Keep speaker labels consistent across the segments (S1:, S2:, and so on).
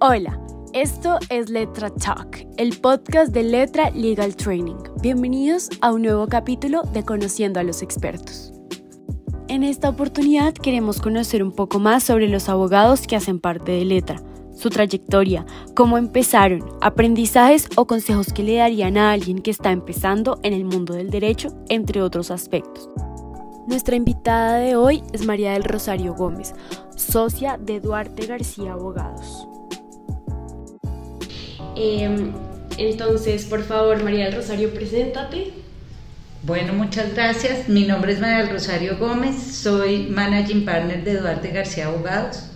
S1: Hola, esto es Letra Talk, el podcast de Letra Legal Training. Bienvenidos a un nuevo capítulo de Conociendo a los expertos. En esta oportunidad queremos conocer un poco más sobre los abogados que hacen parte de Letra, su trayectoria, cómo empezaron, aprendizajes o consejos que le darían a alguien que está empezando en el mundo del derecho, entre otros aspectos. Nuestra invitada de hoy es María del Rosario Gómez, socia de Duarte García Abogados. Em, entonces, por favor, María del Rosario, preséntate.
S2: Bueno, muchas gracias. Mi nombre es María del Rosario Gómez, soy managing partner de Duarte García Abogados.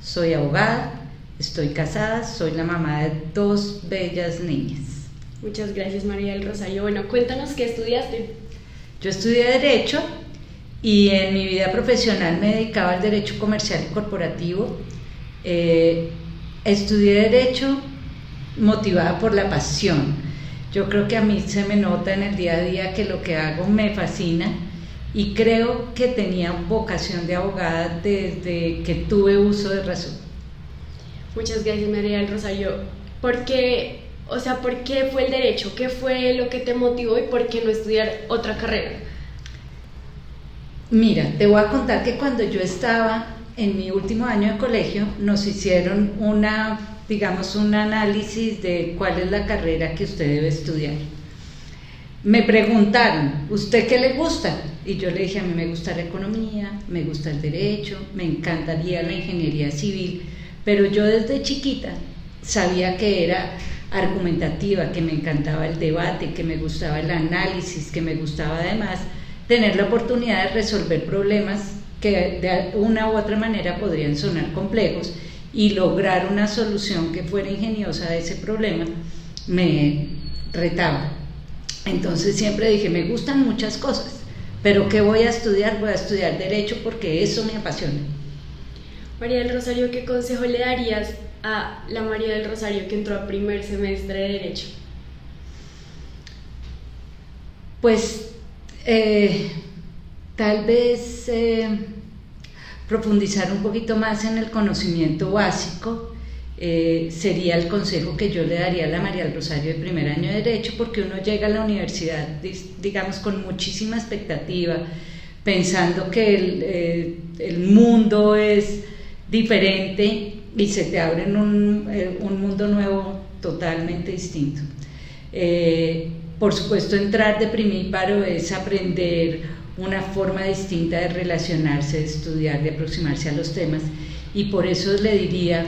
S2: Soy abogada, estoy casada, soy la mamá de dos bellas niñas.
S1: Muchas gracias, María del Rosario. Bueno, cuéntanos qué estudiaste.
S2: Yo estudié Derecho y en mi vida profesional me dedicaba al derecho comercial y corporativo. Eh, estudié derecho motivada por la pasión. Yo creo que a mí se me nota en el día a día que lo que hago me fascina y creo que tenía vocación de abogada desde que tuve uso de razón.
S1: Muchas gracias María del Rosario. ¿Por qué, o sea, por qué fue el derecho? ¿Qué fue lo que te motivó y por qué no estudiar otra carrera?
S2: Mira, te voy a contar que cuando yo estaba en mi último año de colegio, nos hicieron una, digamos, un análisis de cuál es la carrera que usted debe estudiar. Me preguntaron, ¿usted qué le gusta? Y yo le dije, a mí me gusta la economía, me gusta el derecho, me encantaría la ingeniería civil, pero yo desde chiquita sabía que era argumentativa, que me encantaba el debate, que me gustaba el análisis, que me gustaba además tener la oportunidad de resolver problemas que de una u otra manera podrían sonar complejos y lograr una solución que fuera ingeniosa a ese problema me retaba. Entonces siempre dije, me gustan muchas cosas, pero ¿qué voy a estudiar? Voy a estudiar derecho porque eso me apasiona.
S1: María del Rosario, ¿qué consejo le darías a la María del Rosario que entró a primer semestre de derecho?
S2: Pues eh, tal vez eh, profundizar un poquito más en el conocimiento básico eh, sería el consejo que yo le daría a la María del Rosario de primer año de Derecho, porque uno llega a la universidad, digamos, con muchísima expectativa, pensando que el, el mundo es diferente y se te abre un, un mundo nuevo totalmente distinto. Por supuesto, entrar de primíparo es aprender una forma distinta de relacionarse, de estudiar, de aproximarse a los temas y por eso le diría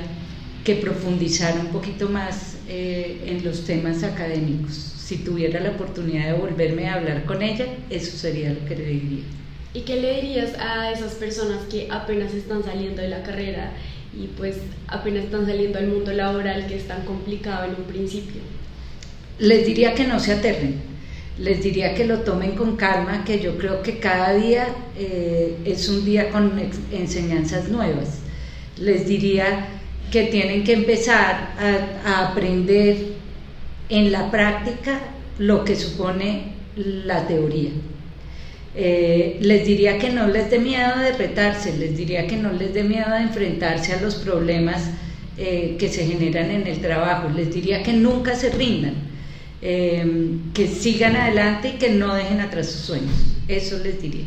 S2: que profundizar un poquito más eh, en los temas académicos. Si tuviera la oportunidad de volverme a hablar con ella, eso sería lo que le diría.
S1: ¿Y qué le dirías a esas personas que apenas están saliendo de la carrera y pues apenas están saliendo al mundo laboral que es tan complicado en un principio?
S2: les diría que no se aterren, les diría que lo tomen con calma, que yo creo que cada día eh, es un día con enseñanzas nuevas. Les diría que tienen que empezar a, aprender en la práctica lo que supone la teoría. Eh, les diría que no les dé miedo de retarse, les diría que no les dé miedo de enfrentarse a los problemas eh, que se generan en el trabajo, les diría que nunca se rindan, Em, que sigan adelante y que no dejen atrás sus sueños. Eso les diría.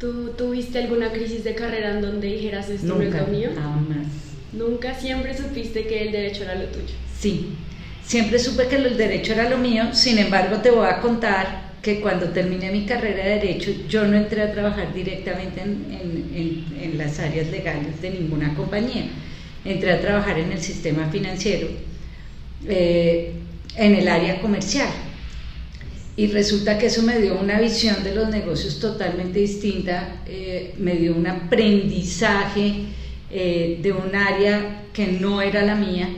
S1: ¿Tú tuviste alguna crisis de carrera en donde dijeras esto no es lo mío?
S2: Jamás.
S1: ¿Nunca siempre supiste que el derecho era lo tuyo?
S2: Sí, siempre supe que el derecho era lo mío, sin embargo te voy a contar que cuando terminé mi carrera de derecho yo no entré a trabajar directamente en, en las áreas legales de ninguna compañía, entré a trabajar en el sistema financiero. Eh, en el área comercial. Y resulta que eso me dio una visión de los negocios totalmente distinta, eh, me dio un aprendizaje eh, de un área que no era la mía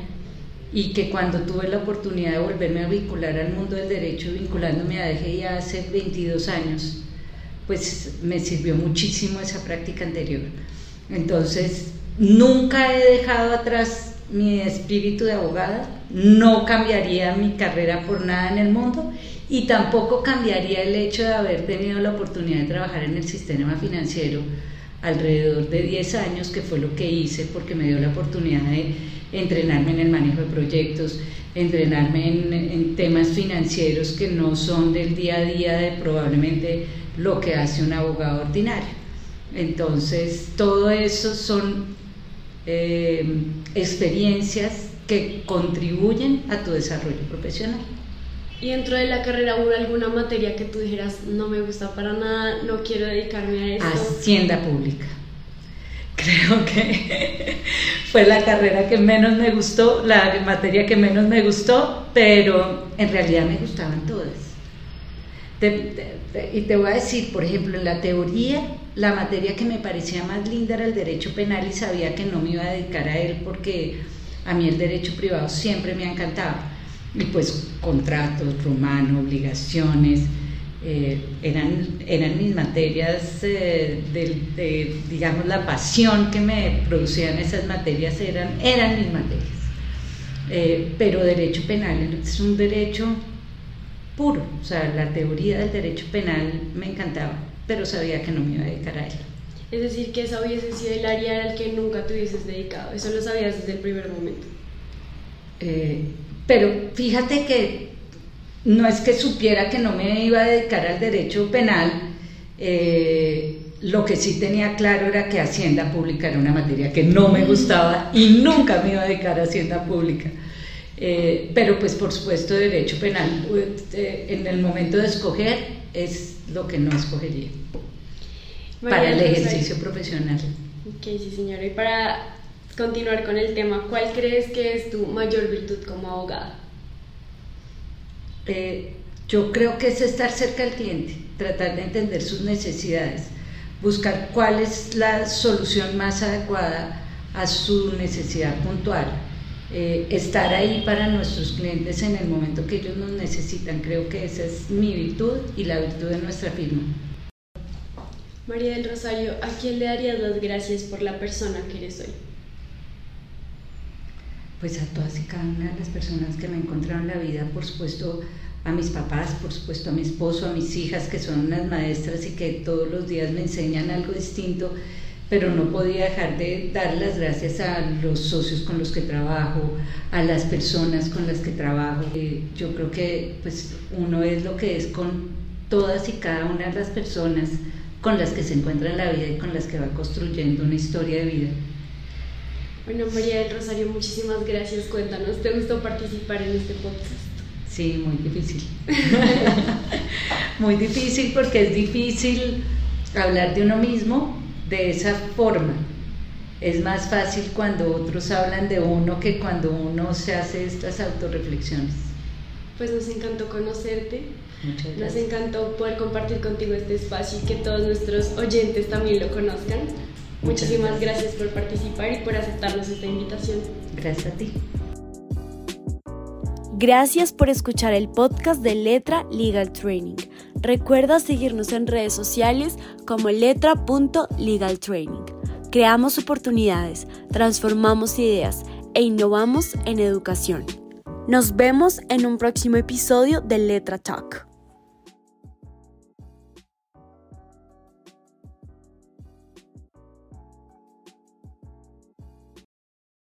S2: y que cuando tuve la oportunidad de volverme a vincular al mundo del derecho, vinculándome a DGI hace 22 años, pues me sirvió muchísimo esa práctica anterior. Entonces, nunca he dejado atrás mi espíritu de abogada, no cambiaría mi carrera por nada en el mundo y tampoco cambiaría el hecho de haber tenido la oportunidad de trabajar en el sistema financiero alrededor de 10 años, que fue lo que hice porque me dio la oportunidad de entrenarme en el manejo de proyectos, entrenarme en, temas financieros que no son del día a día de probablemente lo que hace un abogado ordinario. Entonces, todo eso son eh, experiencias que contribuyen a tu desarrollo profesional.
S1: ¿Y dentro de la carrera hubo alguna materia que tú dijeras, no me gusta para nada, no quiero dedicarme a esto?
S2: Hacienda pública. Creo que fue la carrera que menos me gustó, la materia que menos me gustó, pero en realidad me gustaban todas. y te voy a decir, por ejemplo, en la teoría, la materia que me parecía más linda era el derecho penal y sabía que no me iba a dedicar a él porque a mí el derecho privado siempre me ha encantado. Y pues contratos, romano, obligaciones, eh, eran, eran mis materias eh, de, digamos, la pasión que me producían esas materias eran, eran mis materias. Eh, pero derecho penal es un derecho puro, o sea, la teoría del derecho penal me encantaba, pero sabía que no me iba a dedicar a él.
S1: Es decir, que esa hubiese sido el área al que nunca te hubieses dedicado, eso lo sabías desde el primer momento.
S2: pero fíjate que no es que supiera que no me iba a dedicar al derecho penal, eh, lo que sí tenía claro era que Hacienda Pública era una materia que no me gustaba y nunca me iba a dedicar a Hacienda Pública. Eh, pero pues por supuesto derecho penal eh, en el momento de escoger es lo que no escogería para el ejercicio profesional.
S1: Ok, sí señora. Y para continuar con el tema, ¿cuál crees que es tu mayor virtud como abogada?
S2: Eh, yo creo que es estar cerca del cliente, tratar de entender sus necesidades, buscar cuál es la solución más adecuada a su necesidad puntual, eh, estar ahí para nuestros clientes en el momento que ellos nos necesitan. Creo que esa es mi virtud y la virtud de nuestra firma.
S1: María del Rosario, ¿a quién le darías las gracias por la persona que eres hoy?
S2: pues a todas y cada una de las personas que me encontraron en la vida, por supuesto a mis papás, por supuesto a mi esposo, a mis hijas que son unas maestras y que todos los días me enseñan algo distinto, pero no podía dejar de dar las gracias a los socios con los que trabajo, a las personas con las que trabajo. Eh, yo creo que pues uno es lo que es con todas y cada una de las personas con las que se encuentra en la vida y con las que va construyendo una historia de vida.
S1: Bueno, María del Rosario, muchísimas gracias. Cuéntanos, ¿te gustó participar en este podcast?
S2: Sí, muy difícil. muy difícil porque es difícil hablar de uno mismo de esa forma. Es más fácil cuando otros hablan de uno que cuando uno se hace estas autorreflexiones.
S1: Pues nos encantó conocerte. Muchas gracias. Nos encantó poder compartir contigo este espacio y que todos nuestros oyentes también lo conozcan. Muchísimas gracias. por participar y por aceptarnos esta invitación.
S2: Gracias a ti.
S1: Gracias por escuchar el podcast de Letra Legal Training. Recuerda seguirnos en redes sociales como letra.legaltraining. Creamos oportunidades, transformamos ideas e innovamos en educación. Nos vemos en un próximo episodio de Letra Talk.